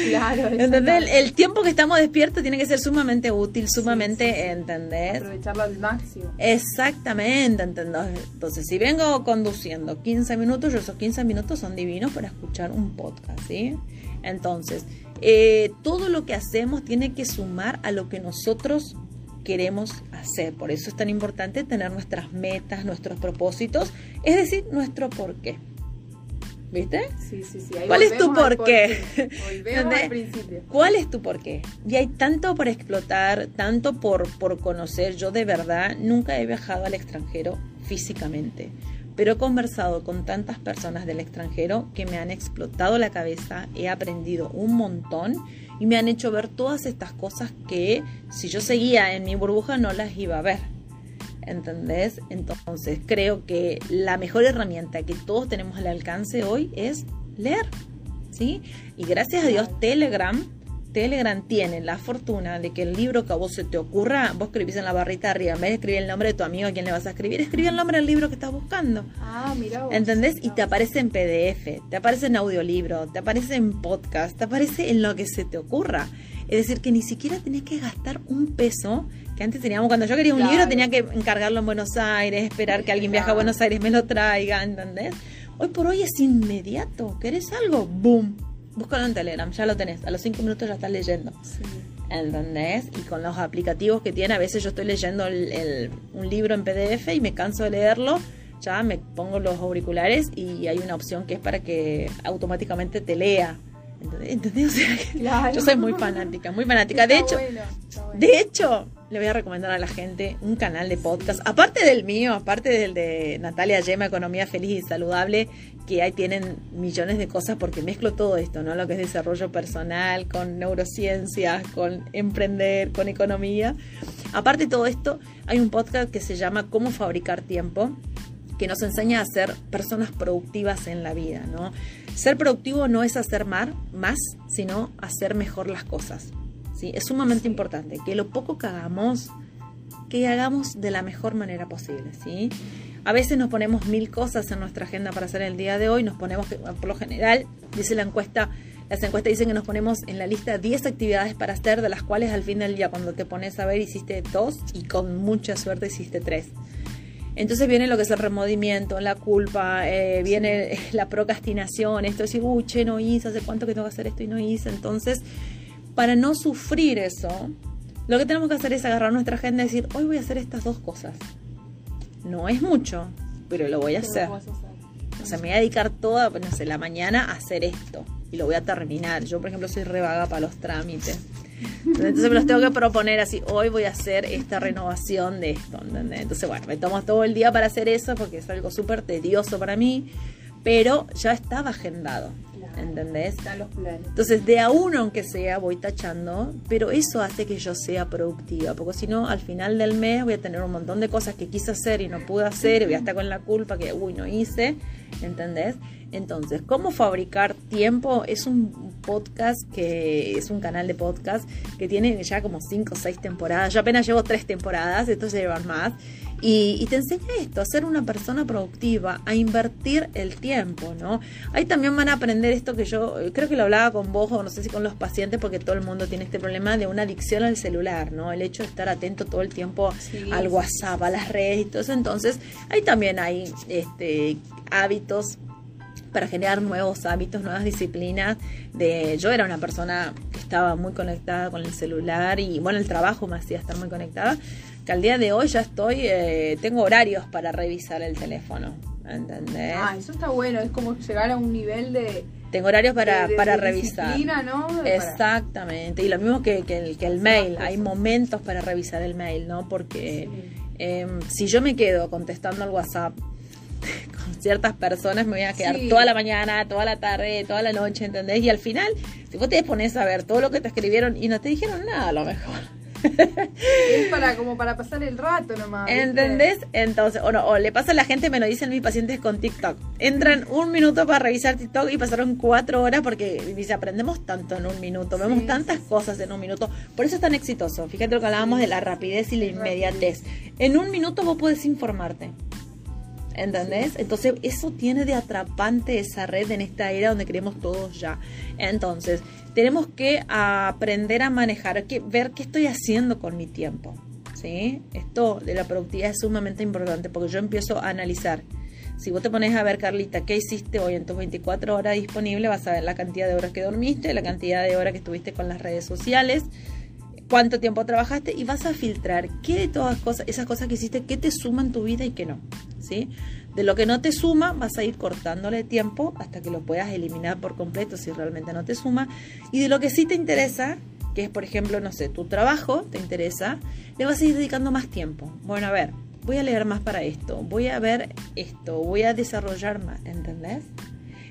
Claro. Entonces, el, tiempo que estamos despiertos tiene que ser sumamente útil, sumamente, ¿entendés? Aprovecharlo al máximo. Exactamente, ¿entendés? Entonces, si vengo conduciendo 15 minutos, yo esos 15 minutos son divinos para escuchar un podcast, ¿sí? Entonces, eh, todo lo que hacemos tiene que sumar a lo que nosotros queremos hacer. Por eso es tan importante tener nuestras metas, nuestros propósitos, es decir, nuestro porqué. ¿Viste? Sí, sí, sí. Ahí ¿Cuál es tu porqué? (laughs) Volvemos ¿Entendés? al principio. ¿Cuál es tu porqué? Y hay tanto por explotar, tanto por, por conocer. Yo de verdad nunca he viajado al extranjero físicamente, pero he conversado con tantas personas del extranjero que me han explotado la cabeza, he aprendido un montón y me han hecho ver todas estas cosas que si yo seguía en mi burbuja no las iba a ver. ¿Entendés? Entonces creo que la mejor herramienta que todos tenemos al alcance hoy es leer. ¿Sí? Y gracias a Dios Telegram, Telegram tiene la fortuna de que el libro que a vos se te ocurra, vos escribís en la barrita arriba, en vez de escribir el nombre de tu amigo a quien le vas a escribir, escribí el nombre del libro que estás buscando. Ah, mira vos. ¿Entendés? Y te aparece en PDF, te aparece en audiolibro, te aparece en podcast, te aparece en lo que se te ocurra. Es decir, que ni siquiera tenés que gastar un peso que antes teníamos. Cuando yo quería un Claro. libro tenía que encargarlo en Buenos Aires, esperar que alguien viaje a Claro. Buenos Aires me lo traiga, ¿entendés? Hoy por hoy es inmediato. ¿Querés algo? ¡Boom! Búscalo en Telegram, ya lo tenés. A los cinco minutos ya estás leyendo. Sí. ¿Entendés? Y con los aplicativos que tiene, a veces yo estoy leyendo el- el- un libro en PDF y me canso de leerlo, ya me pongo los auriculares y hay una opción que es para que automáticamente te lea. ¿Entendés? ¿Entendés? (laughs) O sea, Claro. yo soy muy fanática, muy fanática. De Está hecho, bueno, bueno. de hecho, le voy a recomendar a la gente un canal de podcast, aparte del mío, aparte del de Natalia Yema, Economía Feliz y Saludable, que ahí tienen millones de cosas porque mezclo todo esto, ¿no? Lo que es desarrollo personal, con neurociencias, con emprender, con economía. Aparte de todo esto, hay un podcast que se llama Cómo fabricar tiempo, que nos enseña a ser personas productivas en la vida, ¿no? Ser productivo no es hacer mar- más, sino hacer mejor las cosas. ¿sí? Es sumamente importante que lo poco que hagamos, que hagamos de la mejor manera posible. ¿sí? A veces nos ponemos mil cosas en nuestra agenda para hacer el día de hoy, nos ponemos, por lo general, dice la encuesta, las encuestas dicen que nos ponemos en la lista 10 actividades para hacer, de las cuales al fin del día, cuando te pones a ver, hiciste dos y con mucha suerte hiciste tres. Entonces viene lo que es el remordimiento, la culpa, eh, viene (laughs) la procrastinación, esto de decir, uy, che, no hice, hace cuánto que tengo que hacer esto y no hice. Entonces, para no sufrir eso, lo que tenemos que hacer es agarrar nuestra agenda y decir, hoy voy a hacer estas dos cosas. No es mucho, pero lo voy a hacer. O sea, me voy a dedicar toda, no sé, la mañana a hacer esto. Y lo voy a terminar. Yo, por ejemplo, soy revaga para los trámites. Entonces me los tengo que proponer así, hoy voy a hacer esta renovación de esto. ¿entendés? Entonces, bueno, me tomo todo el día para hacer eso porque es algo súper tedioso para mí, pero ya estaba agendado. ¿Entendés? Están los planes. Entonces, de a uno, aunque sea, voy tachando, pero eso hace que yo sea productiva, porque si no, al final del mes voy a tener un montón de cosas que quise hacer y no pude hacer, y voy a estar con la culpa que, uy, no hice, ¿entendés? Entonces, ¿cómo fabricar tiempo? Es un podcast que es un canal de podcast que tiene ya como 5 o 6 temporadas. Yo apenas llevo 3 temporadas, estos llevan más. Y, y te enseña esto, a ser una persona productiva, a invertir el tiempo, ¿no? Ahí también van a aprender esto que yo eh, creo que lo hablaba con vos o no sé si con los pacientes porque todo el mundo tiene este problema de una adicción al celular, ¿no? El hecho de estar atento todo el tiempo Sí, al sí, WhatsApp, a las redes y todo eso. Entonces, ahí también hay este, hábitos para generar nuevos hábitos, nuevas disciplinas. De, yo era una persona que estaba muy conectada con el celular y bueno, el trabajo me hacía estar muy conectada, que al día de hoy ya estoy, eh, tengo horarios para revisar el teléfono, ¿entendés? Ah, eso está bueno. Es como llegar a un nivel de. tengo horarios para, de- de- para de revisar. Exactamente, y lo mismo que, que el, que el Hacer mail, hay momentos para revisar el mail, ¿no? Porque... Sí. Em, si yo me quedo contestando al WhatsApp (laughs) con ciertas personas, me voy a quedar Sí. toda la mañana, toda la tarde, toda la noche, ¿entendés? Y al final, si vos te pones a ver todo lo que te escribieron y no te dijeron nada, a lo mejor. Es para, como para pasar el rato nomás. ¿viste? ¿Entendés? Entonces, o, no, o le pasa a la gente, me lo dicen mis pacientes con TikTok. Entran un minuto para revisar TikTok y pasaron cuatro horas porque dice, aprendemos tanto en un minuto, vemos tantas sí, cosas en un minuto. Por eso es tan exitoso. Fíjate lo que hablábamos de la rapidez y la inmediatez. En un minuto vos podés informarte. ¿Entendés? Entonces, eso tiene de atrapante esa red en esta era donde queremos todos ya. Entonces, tenemos que aprender a manejar, que, ver qué estoy haciendo con mi tiempo. ¿sí? Esto de la productividad es sumamente importante porque yo empiezo a analizar. Si vos te pones a ver, Carlita, qué hiciste hoy en tus 24 horas disponibles, vas a ver la cantidad de horas que dormiste, la cantidad de horas que estuviste con las redes sociales, cuánto tiempo trabajaste y vas a filtrar qué de todas cosas, esas cosas que hiciste, qué te suman tu vida y qué no. ¿sí? De lo que no te suma, vas a ir cortándole tiempo hasta que lo puedas eliminar por completo si realmente no te suma. Y de lo que sí te interesa, que es por ejemplo, no sé, tu trabajo te interesa, le vas a ir dedicando más tiempo. Bueno, a ver, voy a leer más para esto, voy a ver esto, voy a desarrollar más, ¿entendés?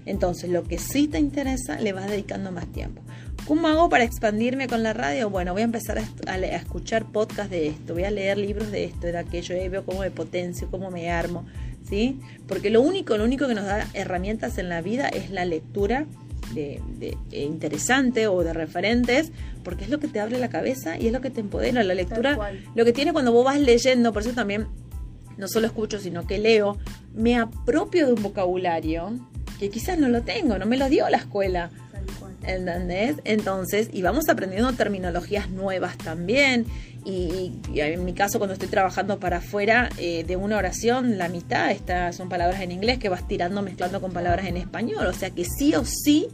Entonces, lo que sí te interesa, le vas dedicando más tiempo. ¿Cómo hago para expandirme con la radio? Bueno, voy a empezar a, escuchar podcasts de esto, voy a leer libros de esto, de aquello, y veo cómo me potencio, cómo me armo, ¿sí? Porque lo único, lo único que nos da herramientas en la vida es la lectura de, eh, interesante o de referentes, porque es lo que te abre la cabeza y es lo que te empodera. La lectura, lo que tiene cuando vos vas leyendo, por eso también no solo escucho, sino que leo, me apropio de un vocabulario que quizás no lo tengo, no me lo dio la escuela. ¿Entendés? Entonces, y vamos aprendiendo terminologías nuevas también. Y, en mi caso, cuando estoy trabajando para afuera eh, de una oración, la mitad está, son palabras en inglés que vas tirando, mezclando con palabras en español. O sea que sí o sí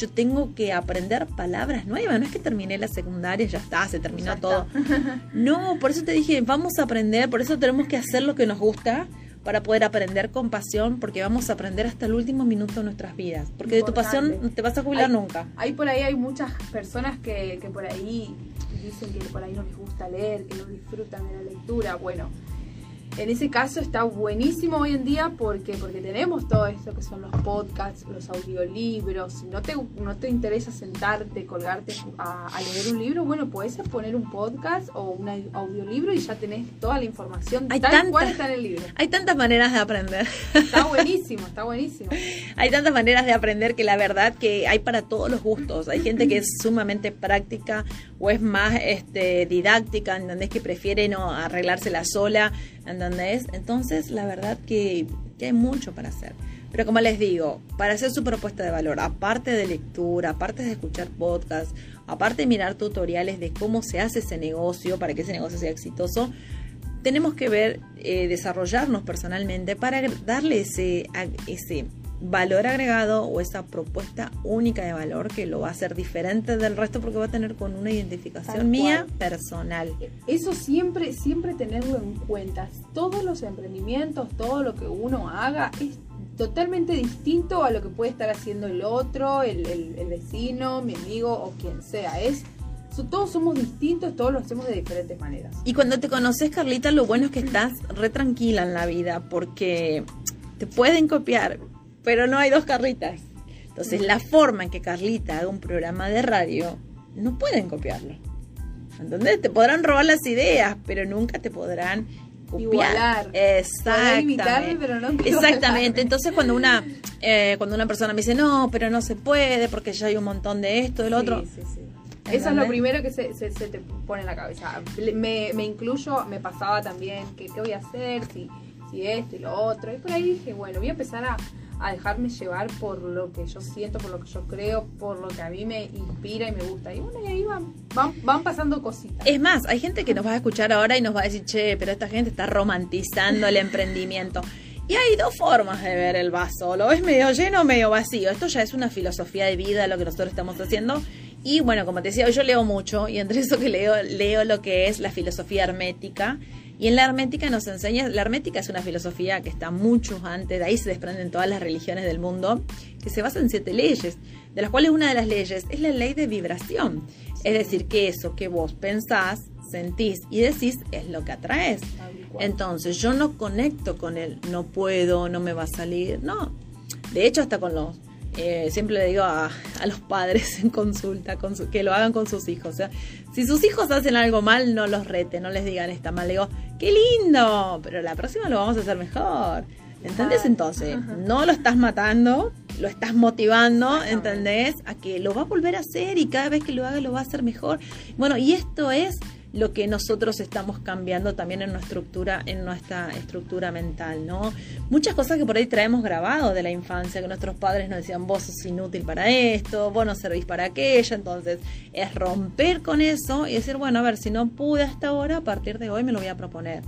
yo tengo que aprender palabras nuevas. No es que terminé la secundaria, ya está, se terminó todo. (laughs) No, por eso te dije, vamos a aprender, por eso tenemos que hacer lo que nos gusta para poder aprender con pasión, porque vamos a aprender hasta el último minuto de nuestras vidas. Porque de tu pasión no te vas a jubilar nunca. Ahí por ahí hay muchas personas que, que por ahí dicen que por ahí no les gusta leer, que no disfrutan de la lectura. Bueno, en ese caso está buenísimo hoy en día porque, porque tenemos todo esto que son los podcasts, los audiolibros. Si no te, no te interesa sentarte, colgarte a, leer un libro, bueno, puedes poner un podcast o un audiolibro y ya tenés toda la información hay tal cual está en el libro. Hay tantas maneras de aprender. Está buenísimo, está buenísimo. (laughs) hay tantas maneras de aprender que la verdad que hay para todos los gustos. Hay gente que es (clears throat) sumamente práctica o es más este, didáctica, ¿entendés? Que prefiere no arreglársela sola ¿entendés? Entonces, la verdad que, hay mucho para hacer. Pero como les digo, para hacer su propuesta de valor, aparte de lectura, aparte de escuchar podcasts, aparte de mirar tutoriales de cómo se hace ese negocio para que ese negocio sea exitoso, tenemos que ver, eh, desarrollarnos personalmente para darle ese, ese valor agregado o esa propuesta única de valor que lo va a hacer diferente del resto porque va a tener con una identificación mía personal. Eso siempre, siempre tenerlo en cuenta. Todos los emprendimientos, todo lo que uno haga es totalmente distinto a lo que puede estar haciendo el otro, el, vecino, mi amigo o quien sea. Es todos somos distintos, todos lo hacemos de diferentes maneras. Y cuando te conoces, Carlita, lo bueno es que estás re tranquila en la vida porque te pueden copiar, pero no hay dos Carlitas. Entonces, la forma en que Carlita haga un programa de radio, no pueden copiarlo. ¿Entendés? Te podrán robar las ideas, pero nunca te podrán copiar. Exactamente. pero no Exactamente. Entonces, cuando una, eh, cuando una persona me dice, no, pero no se puede porque ya hay un montón de esto, del otro. Sí, sí, Eso es lo primero que se, se, te pone en la cabeza. Me, me incluyo, me pasaba también, que, ¿qué voy a hacer? Si, si esto y lo otro. Y por ahí dije, bueno, voy a empezar a a dejarme llevar por lo que yo siento, por lo que yo creo, por lo que a mí me inspira y me gusta. Y bueno, y ahí van, van, pasando cositas. Es más, hay gente que nos va a escuchar ahora y nos va a decir, che, pero esta gente está romantizando el emprendimiento. Y hay dos formas de ver el vaso, lo ves medio lleno o medio vacío. Esto ya es una filosofía de vida lo que nosotros estamos haciendo. Y bueno, como te decía, yo leo mucho y entre eso que leo, leo lo que es la filosofía hermética y en la hermética nos enseña, la hermética es una filosofía que está mucho antes, de ahí se desprenden todas las religiones del mundo, que se basa en siete leyes, de las cuales una de las leyes es la ley de vibración. Es decir, que eso que vos pensás, sentís y decís es lo que atraes. Entonces yo no conecto con él, no puedo, no me va a salir, no. De hecho, hasta con los eh, siempre le digo a, los padres (laughs) en consulta con que lo hagan con sus hijos. O sea, si sus hijos hacen algo mal, no los reten, no les digan está mal. Le digo, qué lindo, pero la próxima lo vamos a hacer mejor. ¿Entendés? Entonces, no lo estás matando, lo estás motivando, ¿entendés? A que lo va a volver a hacer y cada vez que lo haga lo va a hacer mejor. Bueno, y esto es lo que nosotros estamos cambiando también en nuestra estructura, en nuestra estructura mental, ¿no? Muchas cosas que por ahí traemos grabado de la infancia, que nuestros padres nos decían, vos sos inútil para esto, vos no servís para aquello, entonces es romper con eso y decir, bueno, a ver, si no pude hasta ahora, a partir de hoy me lo voy a proponer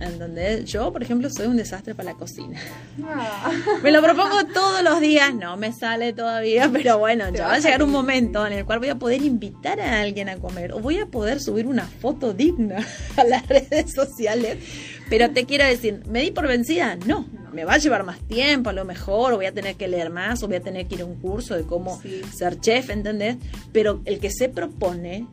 en donde yo, por ejemplo, soy un desastre para la cocina. Ah. Me lo propongo todos los días, no me sale todavía, pero bueno, ya va a llegar un momento en el cual voy a poder invitar a alguien a comer o voy a poder subir una foto digna a las redes sociales. Pero te quiero decir, ¿me di por vencida? No, Me va a llevar más tiempo a lo mejor, o voy a tener que leer más, o voy a tener que ir a un curso de cómo ser chef, ¿entendés? Pero el que se propone,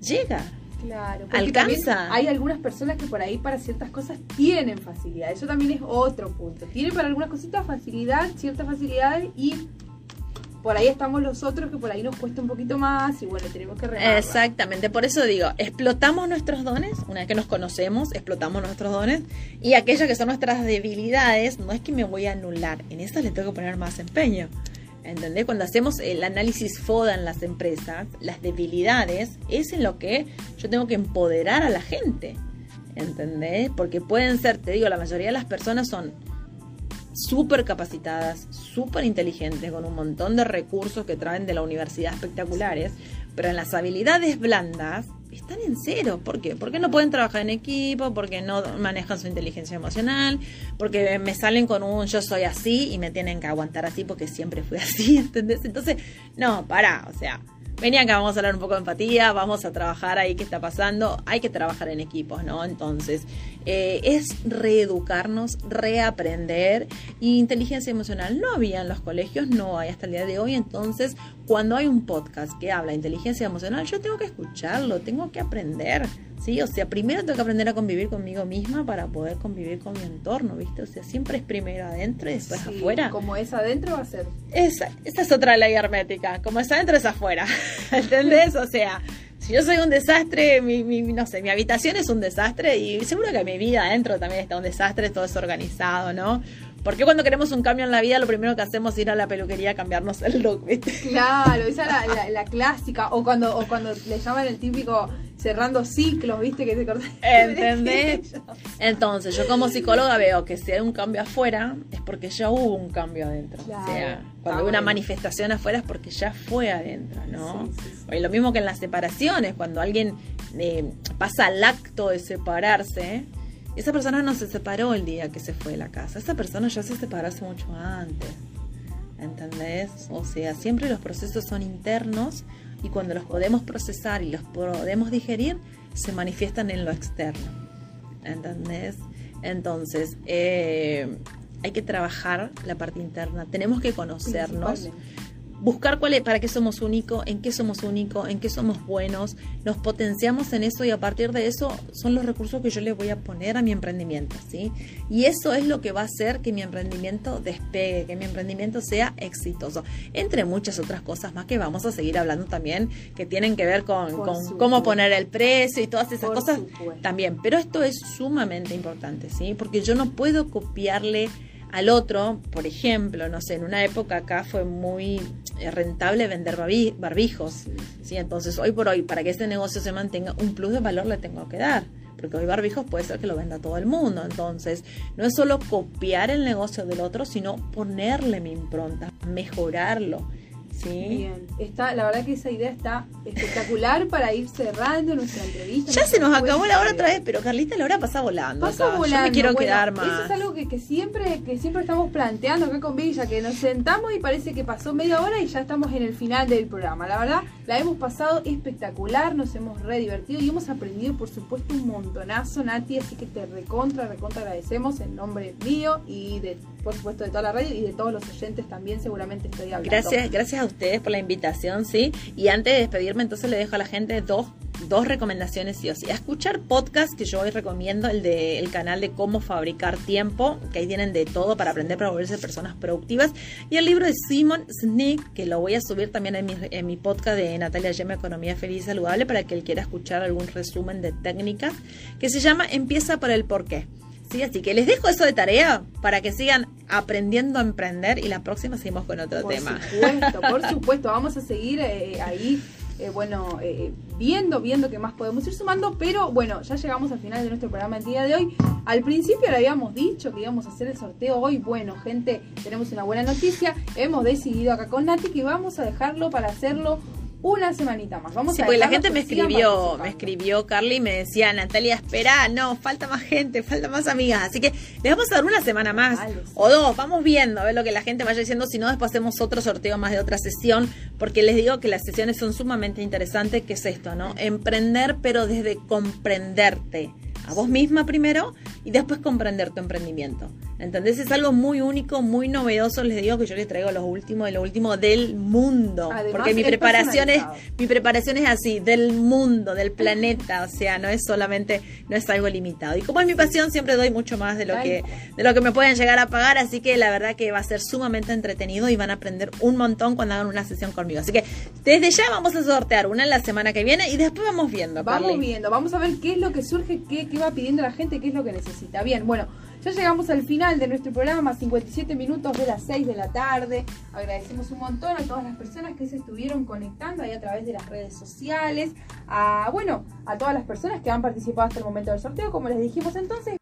llega. Claro, alcanza. Hay algunas personas que por ahí para ciertas cosas tienen facilidad. Eso también es otro punto. Tienen para algunas cositas facilidad, cierta facilidad y por ahí estamos los otros que por ahí nos cuesta un poquito más y bueno, tenemos que. Exactamente, por eso digo, explotamos nuestros dones, una vez que nos conocemos, explotamos nuestros dones y aquellas que son nuestras debilidades, no es que me voy a anular, en estas le tengo que poner más empeño. ¿Entendés? Cuando hacemos el análisis FODA en las empresas, las debilidades es en lo que yo tengo que empoderar a la gente. ¿Entendés? Porque pueden ser, te digo, la mayoría de las personas son súper capacitadas, súper inteligentes, con un montón de recursos que traen de la universidad espectaculares, pero en las habilidades blandas están en cero. ¿Por qué? Porque no pueden trabajar en equipo, porque no manejan su inteligencia emocional, porque me salen con un yo soy así y me tienen que aguantar así porque siempre fui (laughs) así, ¿entendés? Entonces, no, para, o sea, Venía acá, vamos a hablar un poco de empatía, vamos a trabajar ahí qué está pasando. Hay que trabajar en equipos, ¿no? Entonces, eh, es reeducarnos, reaprender. Y inteligencia emocional no había en los colegios, no hay hasta el día de hoy. Entonces, cuando hay un podcast que habla de inteligencia emocional, yo tengo que escucharlo, tengo que aprender. ¿sí? O sea, primero tengo que aprender a convivir conmigo misma para poder convivir con mi entorno, ¿viste? O sea, siempre es primero adentro y después afuera. Como es adentro va a ser. Esa, esa es otra ley hermética. Como es adentro es afuera. (laughs) (laughs) ¿Entendés? O sea, si yo soy un desastre, mi, mi, no sé, mi habitación es un desastre y seguro que mi vida adentro también está un desastre, todo es organizado, ¿no? Porque cuando queremos un cambio en la vida, lo primero que hacemos es ir a la peluquería a cambiarnos el look, ¿viste? Claro, esa es la, (laughs) clásica. O cuando, o cuando le llaman el típico cerrando ciclos, ¿viste? Que se corta. ¿Entendés? Entonces, yo como psicóloga veo que si hay un cambio afuera, es porque ya hubo un cambio adentro. o sea, cuando hay una manifestación afuera es porque ya fue adentro, ¿no? Y lo mismo que en las separaciones, cuando alguien eh, pasa al acto de separarse esa persona no se separó el día que se fue de la casa. Esa persona ya se separó hace mucho antes. ¿Entendés? O sea, siempre los procesos son internos y cuando los podemos procesar y los podemos digerir, se manifiestan en lo externo. ¿Entendés? Entonces, eh, hay que trabajar la parte interna. Tenemos que conocernos buscar cuál es, para qué somos únicos, en qué somos únicos, en qué somos buenos, nos potenciamos en eso y a partir de eso son los recursos que yo le voy a poner a mi emprendimiento, ¿sí? Y eso es lo que va a hacer que mi emprendimiento despegue, que mi emprendimiento sea exitoso, entre muchas otras cosas más que vamos a seguir hablando también, que tienen que ver con, cómo poner el precio y todas esas cosas también, pero esto es sumamente importante, ¿sí? Porque yo no puedo copiarle al otro, por ejemplo, no sé, en una época acá fue muy eh, rentable vender barbijos, ¿sí? Entonces, hoy por hoy, para que este negocio se mantenga, un plus de valor le tengo que dar, porque hoy barbijos puede ser que lo venda todo el mundo, entonces, no es solo copiar el negocio del otro, sino ponerle mi impronta, mejorarlo Bien, está, la verdad que esa idea está espectacular para ir cerrando nuestra entrevista. Ya se nos acabó la hora otra vez, pero Carlita la hora pasa volando. Pasa volando. Yo me quiero quedar más. Eso es algo que, siempre, que siempre estamos planteando acá con Villa, que nos sentamos y parece que pasó media hora y ya estamos en el final del programa. La verdad, la hemos pasado espectacular, nos hemos re divertido y hemos aprendido, por supuesto, un montonazo, Nati, así que te recontra, recontra agradecemos en nombre mío y de, por supuesto, de toda la radio y de todos los oyentes también, seguramente estoy hablando. Gracias, gracias a ustedes por la invitación, ¿sí? Y antes de despedirme, entonces le dejo a la gente dos, dos recomendaciones, sí o sí. A escuchar podcast que yo hoy recomiendo, el del canal de cómo fabricar tiempo, que ahí tienen de todo para aprender para volverse personas productivas. Y el libro de Simon Sneak, que lo voy a subir también en mi, en mi podcast de Natalia Yema, Economía Feliz y Saludable, para que él quiera escuchar algún resumen de técnicas, que se llama Empieza por el porqué. Así que les dejo eso de tarea para que sigan aprendiendo a emprender y la próxima seguimos con otro tema. Por supuesto, por (laughs) supuesto, vamos a seguir eh, ahí. Eh, bueno, eh, viendo, viendo qué más podemos ir sumando, pero bueno, ya llegamos al final de nuestro programa el día de hoy. Al principio le habíamos dicho que íbamos a hacer el sorteo hoy. Bueno, gente, tenemos una buena noticia. Hemos decidido acá con Nati que vamos a dejarlo para hacerlo una semanita más. Vamos sí, porque la gente me escribió, me escribió Carly y me decía, Natalia, espera, no, falta más gente, falta más amigas. Así que le vamos a dar una semana más o dos, vamos viendo, a ver lo que la gente vaya diciendo. Si no, después hacemos otro sorteo más de otra sesión, porque les digo que las sesiones son sumamente interesantes, que es esto, ¿no? Emprender, pero desde comprenderte a vos misma primero y después comprender tu emprendimiento. Entonces es algo muy único, muy novedoso. Les digo que yo les traigo los últimos de lo último del mundo. Además, porque mi preparación es, mi preparación es así, del mundo, del planeta. O sea, no es solamente, no es algo limitado. Y como es mi pasión, siempre doy mucho más de lo que, de lo que me pueden llegar a pagar. Así que la verdad que va a ser sumamente entretenido y van a aprender un montón cuando hagan una sesión conmigo. Así que desde ya vamos a sortear una en la semana que viene y después vamos viendo. Vamos Carly. viendo, vamos a ver qué es lo que surge, qué, qué va pidiendo la gente, qué es lo que necesita. Bien, bueno, ya llegamos al final de nuestro programa, 57 minutos de las 6 de la tarde. Agradecemos un montón a todas las personas que se estuvieron conectando ahí a través de las redes sociales. A, bueno, a todas las personas que han participado hasta el momento del sorteo, como les dijimos entonces.